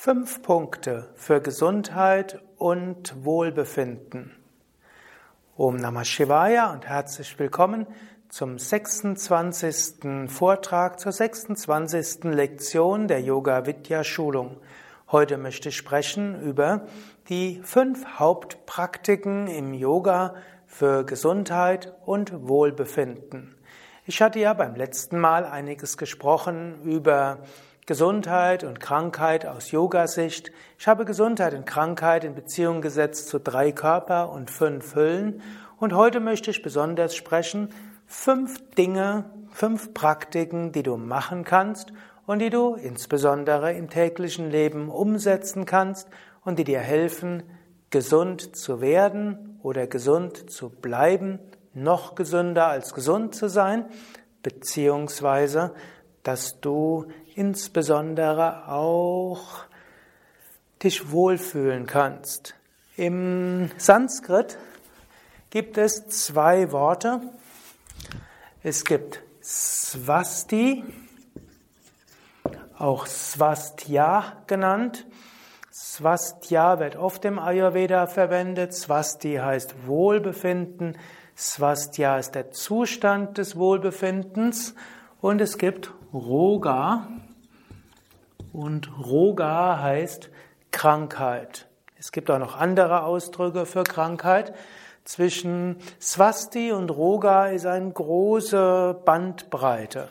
Fünf Punkte für Gesundheit und Wohlbefinden. Om Namah Shivaya und herzlich willkommen zum 26. Vortrag zur 26. Lektion der Yoga Vidya Schulung. Heute möchte ich sprechen über die fünf Hauptpraktiken im Yoga für Gesundheit und Wohlbefinden. Ich hatte ja beim letzten Mal einiges gesprochen über Gesundheit und Krankheit aus Yoga-Sicht. Ich habe Gesundheit und Krankheit in Beziehung gesetzt zu drei Körper und fünf Hüllen. Und heute möchte ich besonders sprechen, fünf Dinge, fünf Praktiken, die du machen kannst und die du insbesondere im täglichen Leben umsetzen kannst und die dir helfen, gesund zu werden oder gesund zu bleiben, noch gesünder als gesund zu sein, beziehungsweise dass du insbesondere auch dich wohlfühlen kannst. Im Sanskrit gibt es zwei Worte. Es gibt Swasti, auch Swastya genannt. Swastya wird oft im Ayurveda verwendet. Swasti heißt Wohlbefinden. Swastya ist der Zustand des Wohlbefindens. Und es gibt Roga. Und Roga heißt Krankheit. Es gibt auch noch andere Ausdrücke für Krankheit. Zwischen Swasti und Roga ist eine große Bandbreite.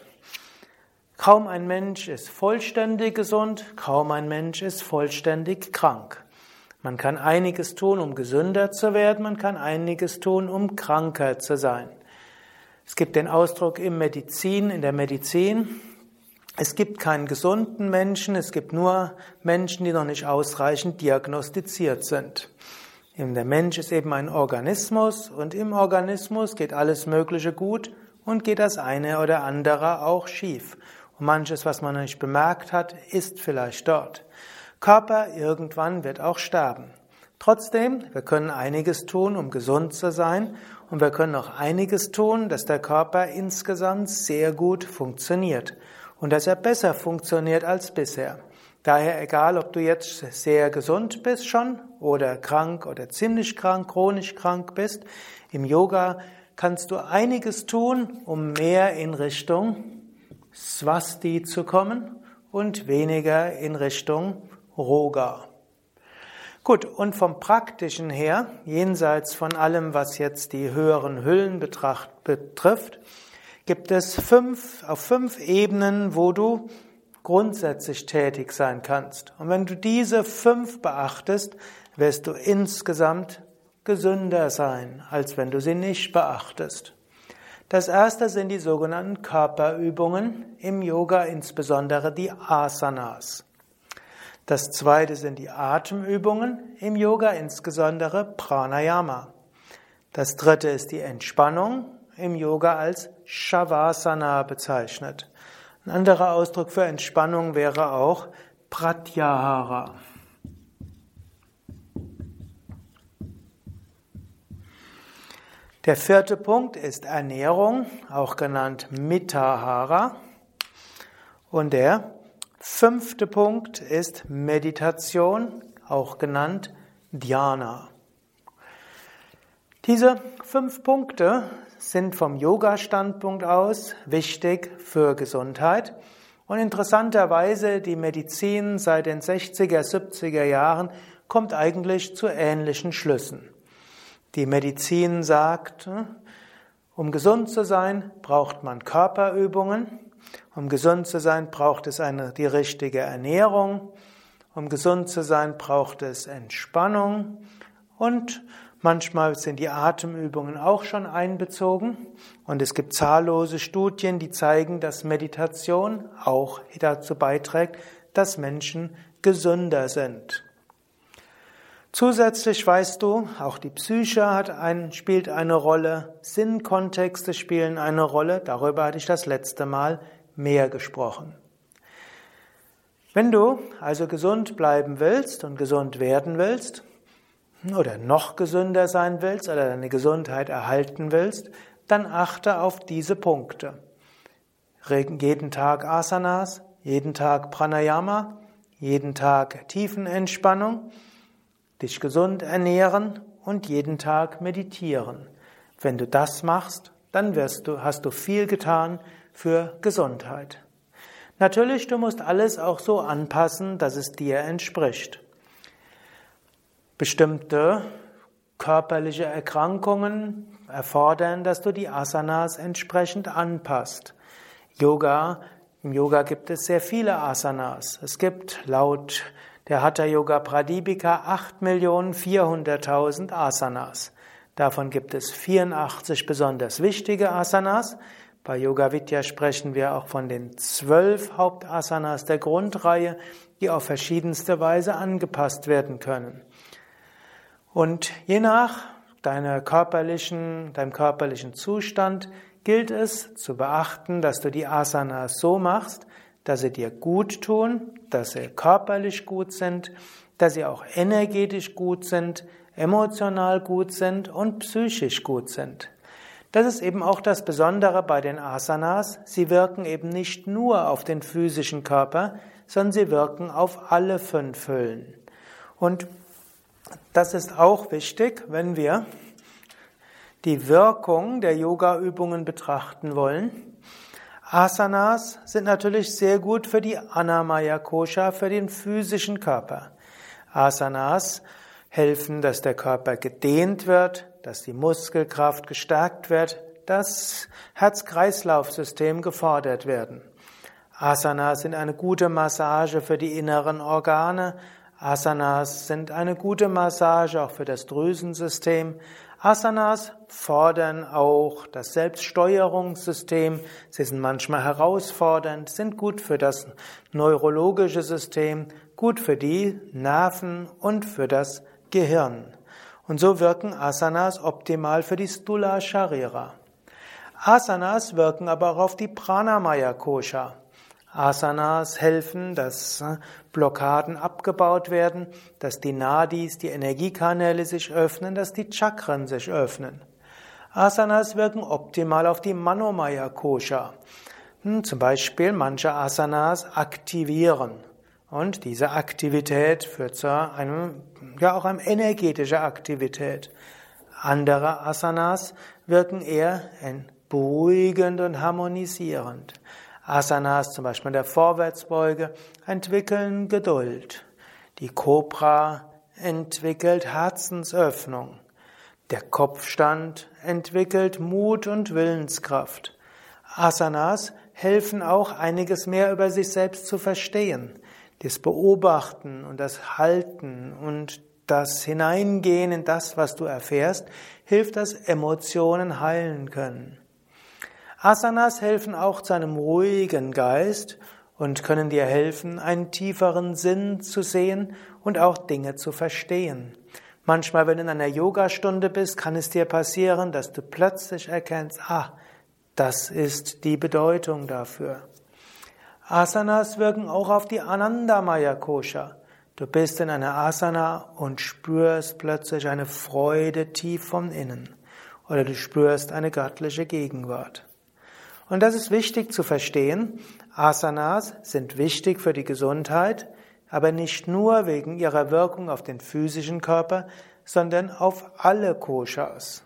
Kaum ein Mensch ist vollständig gesund, kaum ein Mensch ist vollständig krank. Man kann einiges tun, um gesünder zu werden, man kann einiges tun, um kranker zu sein. Es gibt den Ausdruck im Medizin, in der Medizin. Es gibt keinen gesunden Menschen, es gibt nur Menschen, die noch nicht ausreichend diagnostiziert sind. Der Mensch ist eben ein Organismus und im Organismus geht alles Mögliche gut und geht das eine oder andere auch schief. Und manches, was man noch nicht bemerkt hat, ist vielleicht dort. Körper irgendwann wird auch sterben. Trotzdem, wir können einiges tun, um gesund zu sein und wir können auch einiges tun, dass der Körper insgesamt sehr gut funktioniert und dass er besser funktioniert als bisher. Daher egal, ob du jetzt sehr gesund bist schon oder krank oder ziemlich krank, chronisch krank bist, im Yoga kannst du einiges tun, um mehr in Richtung Swasti zu kommen und weniger in Richtung Roga. Gut, und vom praktischen her, jenseits von allem, was jetzt die höheren Hüllen betrifft, gibt es fünf, auf fünf Ebenen, wo du grundsätzlich tätig sein kannst. Und wenn du diese fünf beachtest, wirst du insgesamt gesünder sein, als wenn du sie nicht beachtest. Das erste sind die sogenannten Körperübungen im Yoga, insbesondere die Asanas. Das zweite sind die Atemübungen im Yoga, insbesondere Pranayama. Das dritte ist die Entspannung im Yoga als Shavasana bezeichnet. Ein anderer Ausdruck für Entspannung wäre auch Pratyahara. Der vierte Punkt ist Ernährung, auch genannt Mitahara. Und der Fünfte Punkt ist Meditation, auch genannt Dhyana. Diese fünf Punkte sind vom Yoga-Standpunkt aus wichtig für Gesundheit. Und interessanterweise, die Medizin seit den 60er, 70er Jahren kommt eigentlich zu ähnlichen Schlüssen. Die Medizin sagt, um gesund zu sein, braucht man Körperübungen. Um gesund zu sein, braucht es eine, die richtige Ernährung. Um gesund zu sein, braucht es Entspannung. Und manchmal sind die Atemübungen auch schon einbezogen. Und es gibt zahllose Studien, die zeigen, dass Meditation auch dazu beiträgt, dass Menschen gesünder sind. Zusätzlich weißt du, auch die Psyche hat ein, spielt eine Rolle, Sinnkontexte spielen eine Rolle, darüber hatte ich das letzte Mal mehr gesprochen. Wenn du also gesund bleiben willst und gesund werden willst oder noch gesünder sein willst oder deine Gesundheit erhalten willst, dann achte auf diese Punkte. Jeden Tag Asanas, jeden Tag Pranayama, jeden Tag Tiefenentspannung, dich gesund ernähren und jeden Tag meditieren. Wenn du das machst, dann wirst du, hast du viel getan für Gesundheit. Natürlich, du musst alles auch so anpassen, dass es dir entspricht. Bestimmte körperliche Erkrankungen erfordern, dass du die Asanas entsprechend anpasst. Yoga, im Yoga gibt es sehr viele Asanas. Es gibt laut der Hatha Yoga Pradipika 8.400.000 Asanas. Davon gibt es 84 besonders wichtige Asanas. Bei Yoga Vidya sprechen wir auch von den zwölf Hauptasanas der Grundreihe, die auf verschiedenste Weise angepasst werden können. Und je nach deiner körperlichen, deinem körperlichen Zustand gilt es zu beachten, dass du die Asanas so machst, dass sie dir gut tun, dass sie körperlich gut sind, dass sie auch energetisch gut sind, emotional gut sind und psychisch gut sind. Das ist eben auch das Besondere bei den Asanas. Sie wirken eben nicht nur auf den physischen Körper, sondern sie wirken auf alle fünf Hüllen. Und das ist auch wichtig, wenn wir die Wirkung der Yoga-Übungen betrachten wollen. Asanas sind natürlich sehr gut für die Anamaya Kosha, für den physischen Körper. Asanas helfen, dass der Körper gedehnt wird, dass die Muskelkraft gestärkt wird, dass Herz-Kreislauf-System gefordert werden. Asanas sind eine gute Massage für die inneren Organe. Asanas sind eine gute Massage auch für das Drüsensystem. Asanas fordern auch das Selbststeuerungssystem. Sie sind manchmal herausfordernd, sind gut für das neurologische System, gut für die Nerven und für das Gehirn. Und so wirken Asanas optimal für die Stula Sharira. Asanas wirken aber auch auf die Pranamaya Kosha. Asanas helfen, dass äh, Blockaden abgebaut werden, dass die Nadis, die Energiekanäle sich öffnen, dass die Chakren sich öffnen. Asanas wirken optimal auf die Manomaya Kosha. Hm, zum Beispiel manche Asanas aktivieren. Und diese Aktivität führt zu einem, ja auch einem energetischer Aktivität. Andere Asanas wirken eher beruhigend und harmonisierend. Asanas, zum Beispiel in der Vorwärtsbeuge, entwickeln Geduld. Die Kobra entwickelt Herzensöffnung. Der Kopfstand entwickelt Mut und Willenskraft. Asanas helfen auch einiges mehr über sich selbst zu verstehen. Das Beobachten und das Halten und das Hineingehen in das, was du erfährst, hilft, dass Emotionen heilen können. Asanas helfen auch zu einem ruhigen Geist und können dir helfen, einen tieferen Sinn zu sehen und auch Dinge zu verstehen. Manchmal, wenn du in einer Yogastunde bist, kann es dir passieren, dass du plötzlich erkennst, ah, das ist die Bedeutung dafür. Asanas wirken auch auf die Anandamaya Kosha. Du bist in einer Asana und spürst plötzlich eine Freude tief von innen. Oder du spürst eine göttliche Gegenwart. Und das ist wichtig zu verstehen. Asanas sind wichtig für die Gesundheit, aber nicht nur wegen ihrer Wirkung auf den physischen Körper, sondern auf alle Koshas.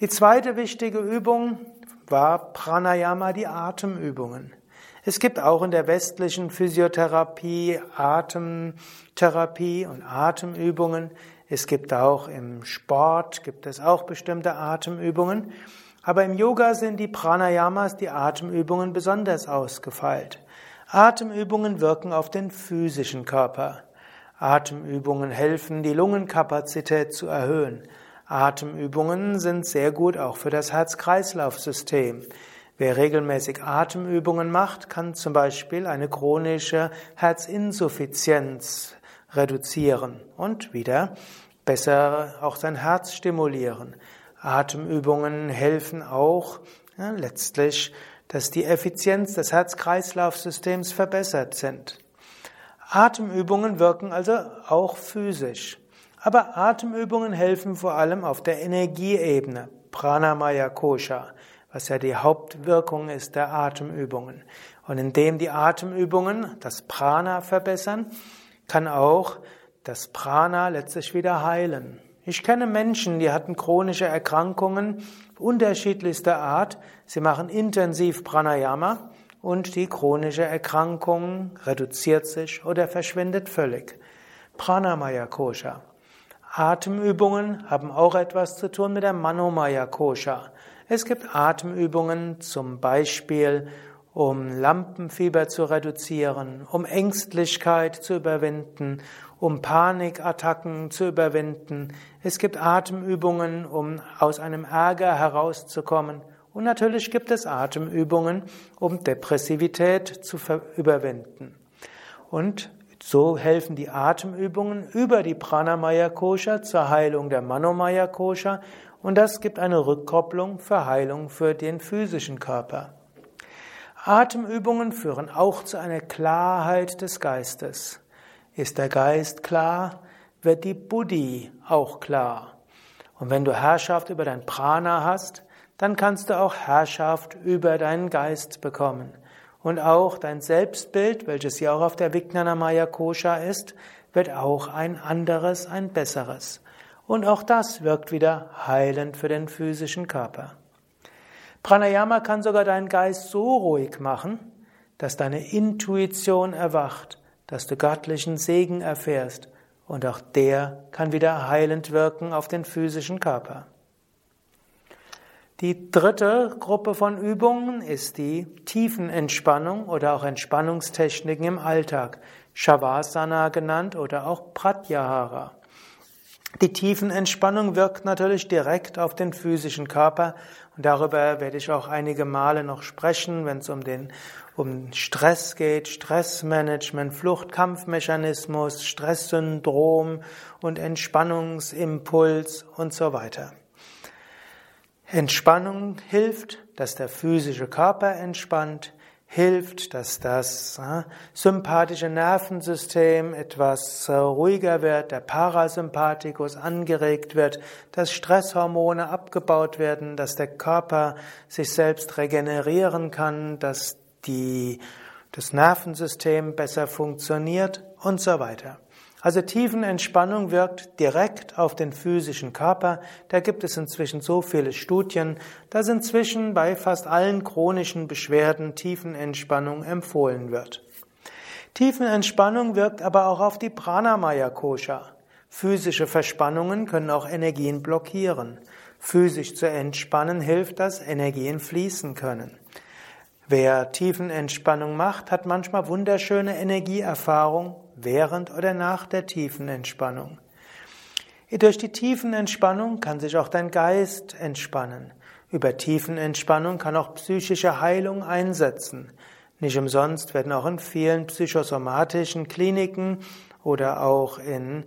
Die zweite wichtige Übung war Pranayama, die Atemübungen. Es gibt auch in der westlichen Physiotherapie Atemtherapie und Atemübungen. Es gibt auch im Sport, gibt es auch bestimmte Atemübungen. Aber im Yoga sind die Pranayamas, die Atemübungen, besonders ausgefeilt. Atemübungen wirken auf den physischen Körper. Atemübungen helfen, die Lungenkapazität zu erhöhen. Atemübungen sind sehr gut auch für das Herz-Kreislauf-System. Wer regelmäßig Atemübungen macht, kann zum Beispiel eine chronische Herzinsuffizienz reduzieren und wieder besser auch sein Herz stimulieren. Atemübungen helfen auch ja, letztlich, dass die Effizienz des Herz-Kreislauf-Systems verbessert sind. Atemübungen wirken also auch physisch. Aber Atemübungen helfen vor allem auf der Energieebene, Pranamaya Kosha was ja die Hauptwirkung ist der Atemübungen. Und indem die Atemübungen das Prana verbessern, kann auch das Prana letztlich wieder heilen. Ich kenne Menschen, die hatten chronische Erkrankungen unterschiedlichster Art. Sie machen intensiv Pranayama und die chronische Erkrankung reduziert sich oder verschwindet völlig. Pranamaya Kosha. Atemübungen haben auch etwas zu tun mit der Manomaya Kosha. Es gibt Atemübungen zum Beispiel, um Lampenfieber zu reduzieren, um Ängstlichkeit zu überwinden, um Panikattacken zu überwinden. Es gibt Atemübungen, um aus einem Ärger herauszukommen. Und natürlich gibt es Atemübungen, um Depressivität zu überwinden. Und so helfen die Atemübungen über die Pranamaya Kosha zur Heilung der Manomaya Kosha und das gibt eine Rückkopplung für Heilung für den physischen Körper. Atemübungen führen auch zu einer Klarheit des Geistes. Ist der Geist klar, wird die Buddhi auch klar. Und wenn du Herrschaft über dein Prana hast, dann kannst du auch Herrschaft über deinen Geist bekommen. Und auch dein Selbstbild, welches ja auch auf der Vijnanamaya Kosha ist, wird auch ein anderes, ein besseres. Und auch das wirkt wieder heilend für den physischen Körper. Pranayama kann sogar deinen Geist so ruhig machen, dass deine Intuition erwacht, dass du göttlichen Segen erfährst und auch der kann wieder heilend wirken auf den physischen Körper. Die dritte Gruppe von Übungen ist die Tiefenentspannung oder auch Entspannungstechniken im Alltag, Shavasana genannt oder auch Pratyahara. Die Tiefenentspannung wirkt natürlich direkt auf den physischen Körper darüber werde ich auch einige Male noch sprechen, wenn es um den um Stress geht, Stressmanagement, Fluchtkampfmechanismus, Stresssyndrom und Entspannungsimpuls und so weiter. Entspannung hilft, dass der physische Körper entspannt, hilft, dass das sympathische Nervensystem etwas äh, ruhiger wird, der Parasympathikus angeregt wird, dass Stresshormone abgebaut werden, dass der Körper sich selbst regenerieren kann, dass die, das Nervensystem besser funktioniert und so weiter. Also Tiefenentspannung wirkt direkt auf den physischen Körper. Da gibt es inzwischen so viele Studien, dass inzwischen bei fast allen chronischen Beschwerden Tiefenentspannung empfohlen wird. Tiefenentspannung wirkt aber auch auf die Pranamaya Kosha. Physische Verspannungen können auch Energien blockieren. Physisch zu entspannen hilft, dass Energien fließen können. Wer Tiefenentspannung macht, hat manchmal wunderschöne Energieerfahrung während oder nach der tiefen Entspannung. Durch die tiefen Entspannung kann sich auch dein Geist entspannen. Über tiefen Entspannung kann auch psychische Heilung einsetzen. Nicht umsonst werden auch in vielen psychosomatischen Kliniken oder auch in,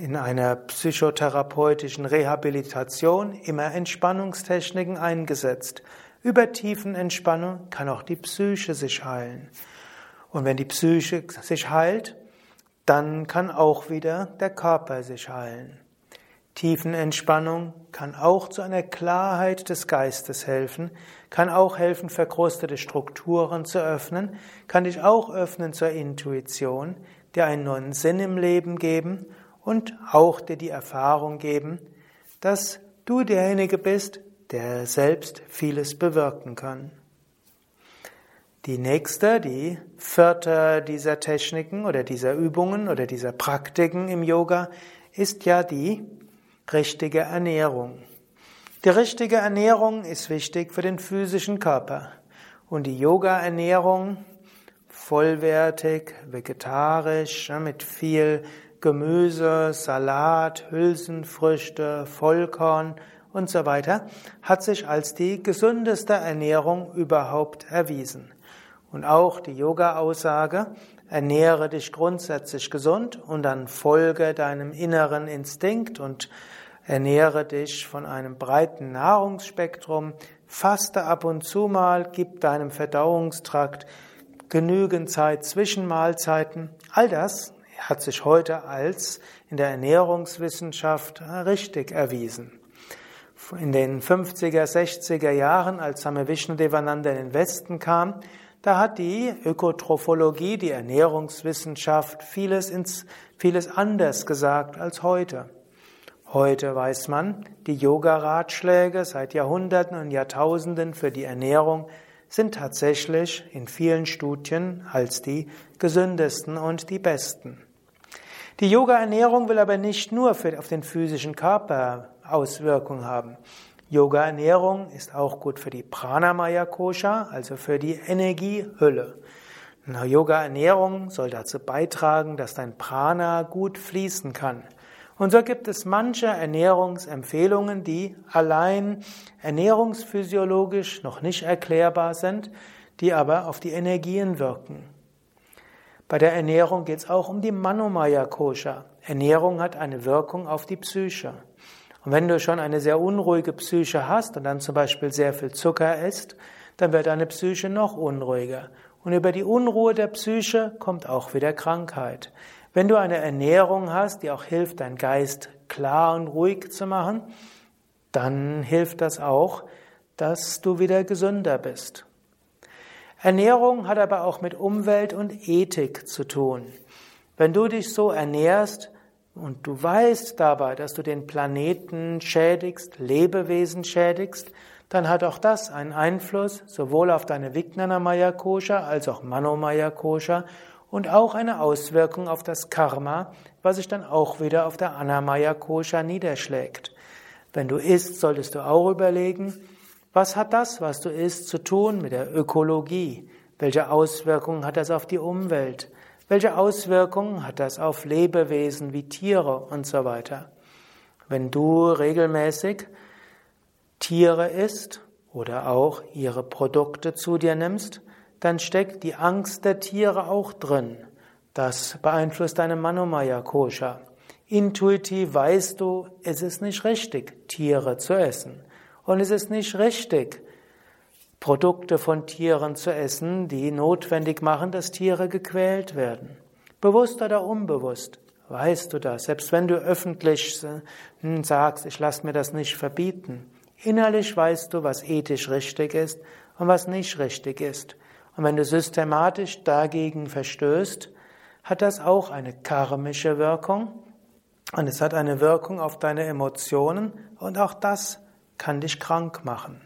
in einer psychotherapeutischen Rehabilitation immer Entspannungstechniken eingesetzt. Über tiefen Entspannung kann auch die Psyche sich heilen. Und wenn die Psyche sich heilt, dann kann auch wieder der Körper sich heilen. Tiefenentspannung kann auch zu einer Klarheit des Geistes helfen, kann auch helfen, verkrustete Strukturen zu öffnen, kann dich auch öffnen zur Intuition, dir einen neuen Sinn im Leben geben und auch dir die Erfahrung geben, dass du derjenige bist, der selbst vieles bewirken kann. Die nächste, die vierte dieser Techniken oder dieser Übungen oder dieser Praktiken im Yoga ist ja die richtige Ernährung. Die richtige Ernährung ist wichtig für den physischen Körper. Und die Yoga-Ernährung, vollwertig, vegetarisch, mit viel Gemüse, Salat, Hülsenfrüchte, Vollkorn, und so weiter, hat sich als die gesündeste Ernährung überhaupt erwiesen. Und auch die Yoga-Aussage, ernähre dich grundsätzlich gesund und dann folge deinem inneren Instinkt und ernähre dich von einem breiten Nahrungsspektrum, faste ab und zu mal, gib deinem Verdauungstrakt genügend Zeit zwischen Mahlzeiten. All das hat sich heute als in der Ernährungswissenschaft richtig erwiesen. in den 50er, 60er Jahren, als Same Vishnudevananda in den Westen kam, da hat die Ökotrophologie, die Ernährungswissenschaft vieles, ins, vieles anders gesagt als heute. Heute weiß man, die Yoga-Ratschläge seit Jahrhunderten und Jahrtausenden für die Ernährung sind tatsächlich in vielen Studien als die gesündesten und die besten. Die Yoga-Ernährung will aber nicht nur für, auf den physischen Körper Auswirkungen haben. Yoga-Ernährung ist auch gut für die Pranamaya Kosha, also für die Energiehülle. Yoga-Ernährung soll dazu beitragen, dass dein Prana gut fließen kann. Und so gibt es manche Ernährungsempfehlungen, die allein ernährungsphysiologisch noch nicht erklärbar sind, die aber auf die Energien wirken. Bei der Ernährung geht es auch um die Manomaya Kosha. Ernährung hat eine Wirkung auf die Psyche. Und wenn du schon eine sehr unruhige Psyche hast und dann zum Beispiel sehr viel Zucker isst, dann wird deine Psyche noch unruhiger. Und über die Unruhe der Psyche kommt auch wieder Krankheit. Wenn du eine Ernährung hast, die auch hilft, deinen Geist klar und ruhig zu machen, dann hilft das auch, dass du wieder gesünder bist. Ernährung hat aber auch mit Umwelt und Ethik zu tun. Wenn du dich so ernährst, und du weißt dabei, dass du den Planeten schädigst, Lebewesen schädigst, dann hat auch das einen Einfluss sowohl auf deine Vijnanamaya Kosha als auch Manomaya Kosha und auch eine Auswirkung auf das Karma, was sich dann auch wieder auf der Anamaya Kosha niederschlägt. Wenn du isst, solltest du auch überlegen, was hat das, was du isst, zu tun mit der Ökologie? Welche Auswirkungen hat das auf die Umwelt? Welche Auswirkungen hat das auf Lebewesen wie Tiere und so weiter? Wenn du regelmäßig Tiere isst oder auch ihre Produkte zu dir nimmst, dann steckt die Angst der Tiere auch drin. Das beeinflusst deine Manomaya Kosha. Intuitiv weißt du, es ist nicht richtig, Tiere zu essen. Und es ist nicht richtig, Produkte von Tieren zu essen, die notwendig machen, dass Tiere gequält werden. Bewusst oder unbewusst, weißt du das. Selbst wenn du öffentlich hm, sagst, ich lasse mir das nicht verbieten. Innerlich weißt du, was ethisch richtig ist und was nicht richtig ist. Und wenn du systematisch dagegen verstößt, hat das auch eine karmische Wirkung und es hat eine Wirkung auf deine Emotionen und auch das kann dich krank machen.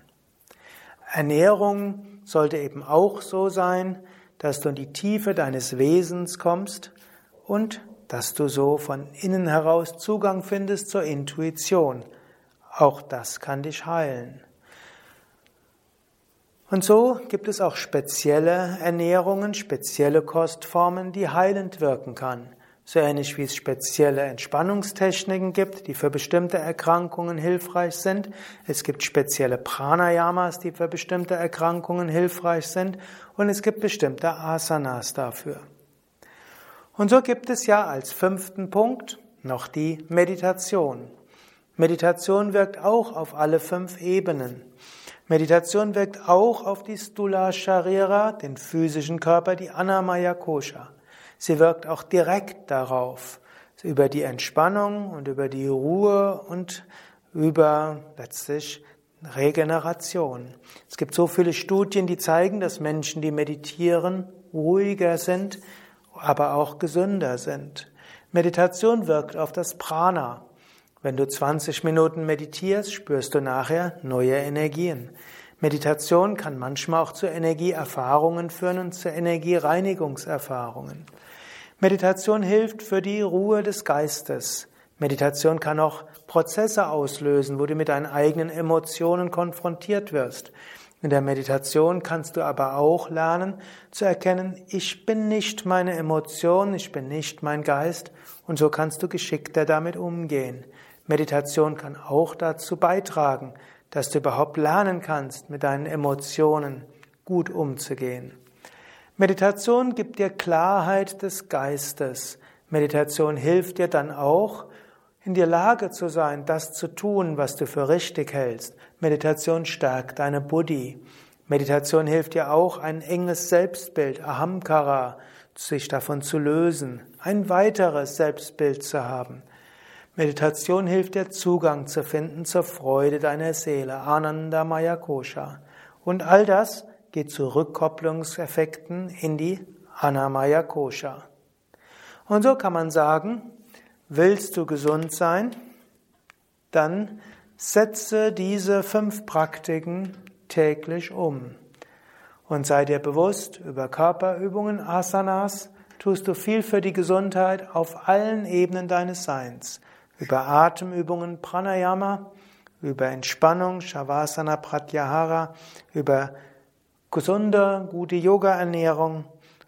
Ernährung sollte eben auch so sein, dass du in die Tiefe deines Wesens kommst und dass du so von innen heraus Zugang findest zur Intuition. Auch das kann dich heilen. Und so gibt es auch spezielle Ernährungen, spezielle Kostformen, die heilend wirken kann so ähnlich wie es spezielle Entspannungstechniken gibt, die für bestimmte Erkrankungen hilfreich sind. Es gibt spezielle Pranayamas, die für bestimmte Erkrankungen hilfreich sind. Und es gibt bestimmte Asanas dafür. Und so gibt es ja als fünften Punkt noch die Meditation. Meditation wirkt auch auf alle fünf Ebenen. Meditation wirkt auch auf die Stula Sharira, den physischen Körper, die Anamaya Kosha. Sie wirkt auch direkt darauf, über die Entspannung und über die Ruhe und über letztlich Regeneration. Es gibt so viele Studien, die zeigen, dass Menschen, die meditieren, ruhiger sind, aber auch gesünder sind. Meditation wirkt auf das Prana. Wenn du 20 Minuten meditierst, spürst du nachher neue Energien. Meditation kann manchmal auch zu Energieerfahrungen führen und zu Energiereinigungserfahrungen. Meditation hilft für die Ruhe des Geistes. Meditation kann auch Prozesse auslösen, wo du mit deinen eigenen Emotionen konfrontiert wirst. In der Meditation kannst du aber auch lernen zu erkennen, ich bin nicht meine Emotion, ich bin nicht mein Geist und so kannst du geschickter damit umgehen. Meditation kann auch dazu beitragen, dass du überhaupt lernen kannst, mit deinen Emotionen gut umzugehen. Meditation gibt dir Klarheit des Geistes. Meditation hilft dir dann auch, in der Lage zu sein, das zu tun, was du für richtig hältst. Meditation stärkt deine Buddhi. Meditation hilft dir auch, ein enges Selbstbild, Ahamkara, sich davon zu lösen, ein weiteres Selbstbild zu haben. Meditation hilft dir Zugang zu finden zur Freude deiner Seele, Ananda Maya Kosha. Und all das geht zu Rückkopplungseffekten in die Anamaya Kosha. Und so kann man sagen, willst du gesund sein, dann setze diese fünf Praktiken täglich um. Und sei dir bewusst, über Körperübungen, Asanas, tust du viel für die Gesundheit auf allen Ebenen deines Seins. Über Atemübungen, Pranayama, über Entspannung, Shavasana, Pratyahara, über gesunde, gute Yoga-Ernährung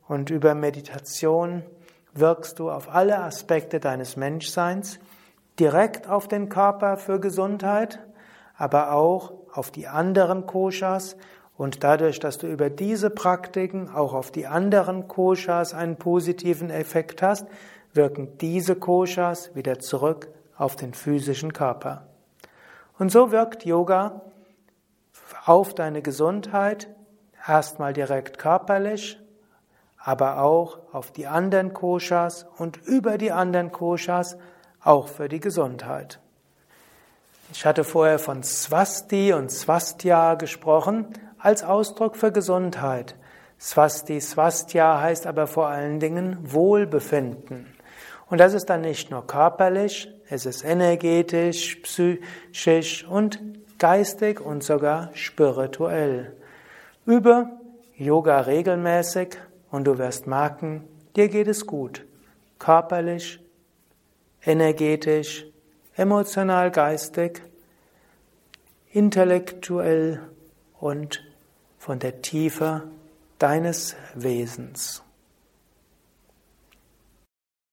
und über Meditation wirkst du auf alle Aspekte deines Menschseins, direkt auf den Körper für Gesundheit, aber auch auf die anderen Koshas und dadurch, dass du über diese Praktiken auch auf die anderen Koshas einen positiven Effekt hast, wirken diese Koshas wieder zurück auf den physischen Körper. Und so wirkt Yoga auf deine Gesundheit, erstmal direkt körperlich, aber auch auf die anderen Koshas und über die anderen Koshas auch für die Gesundheit. Ich hatte vorher von Swasti und Swastya gesprochen als Ausdruck für Gesundheit. Swasti, Swastya heißt aber vor allen Dingen Wohlbefinden. Und das ist dann nicht nur körperlich, es ist energetisch, psychisch und geistig und sogar spirituell. Übe Yoga regelmäßig und du wirst merken, dir geht es gut. Körperlich, energetisch, emotional, geistig, intellektuell und von der Tiefe deines Wesens.